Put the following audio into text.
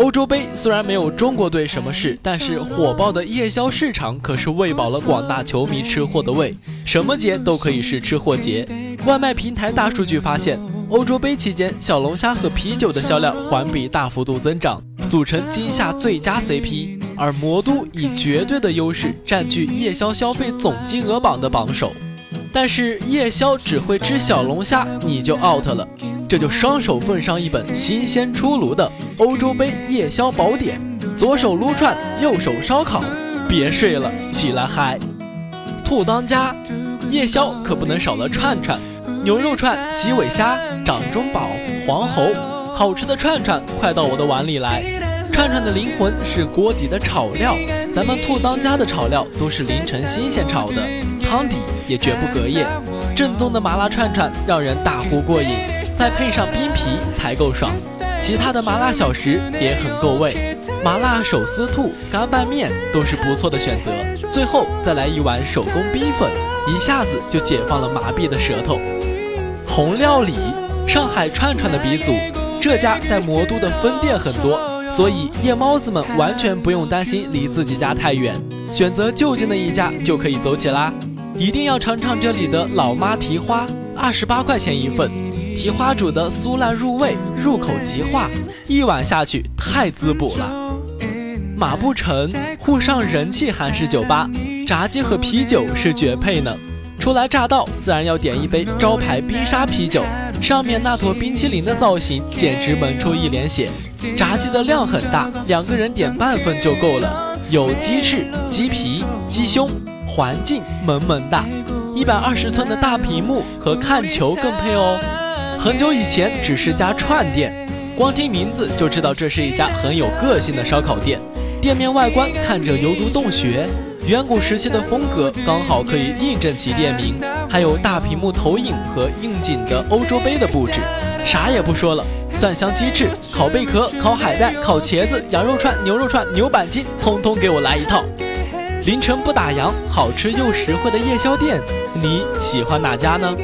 欧洲杯虽然没有中国队什么事，但是火爆的夜宵市场可是喂饱了广大球迷吃货的胃。什么节都可以是吃货节。外卖平台大数据发现，欧洲杯期间小龙虾和啤酒的销量环比大幅度增长，组成今夏最佳 CP。而魔都以绝对的优势占据夜宵消费总金额榜的榜首。但是夜宵只会吃小龙虾，你就 out 了。这就双手奉上一本新鲜出炉的欧洲杯夜宵宝典，左手撸串，右手烧烤，别睡了，起来嗨！兔当家，夜宵可不能少了串串，牛肉串、鸡尾虾、掌中宝、黄喉，好吃的串串快到我的碗里来。串串的灵魂是锅底的炒料，咱们兔当家的炒料都是凌晨新鲜炒的。汤底也绝不隔夜，正宗的麻辣串串让人大呼过瘾，再配上冰皮才够爽。其他的麻辣小食也很够味，麻辣手撕兔、干拌面都是不错的选择。最后再来一碗手工冰粉，一下子就解放了麻痹的舌头。红料理，上海串串的鼻祖，这家在魔都的分店很多，所以夜猫子们完全不用担心离自己家太远，选择就近的一家就可以走起啦。一定要尝尝这里的老妈蹄花，二十八块钱一份，蹄花煮的酥烂入味，入口即化，一碗下去太滋补了。马步成沪上人气韩式酒吧，炸鸡和啤酒是绝配呢。初来乍到，自然要点一杯招牌冰沙啤酒，上面那坨冰淇淋的造型简直萌出一脸血。炸鸡的量很大，两个人点半份就够了，有鸡翅、鸡皮、鸡胸。环境萌萌哒，一百二十寸的大屏幕和看球更配哦。很久以前只是家串店，光听名字就知道这是一家很有个性的烧烤店。店面外观看着犹如洞穴，远古时期的风格刚好可以印证其店名。还有大屏幕投影和应景的欧洲杯的布置。啥也不说了，蒜香鸡翅、烤贝壳、烤海带、烤茄子、羊肉串、牛肉串、牛板筋，通通给我来一套。凌晨不打烊，好吃又实惠的夜宵店，你喜欢哪家呢？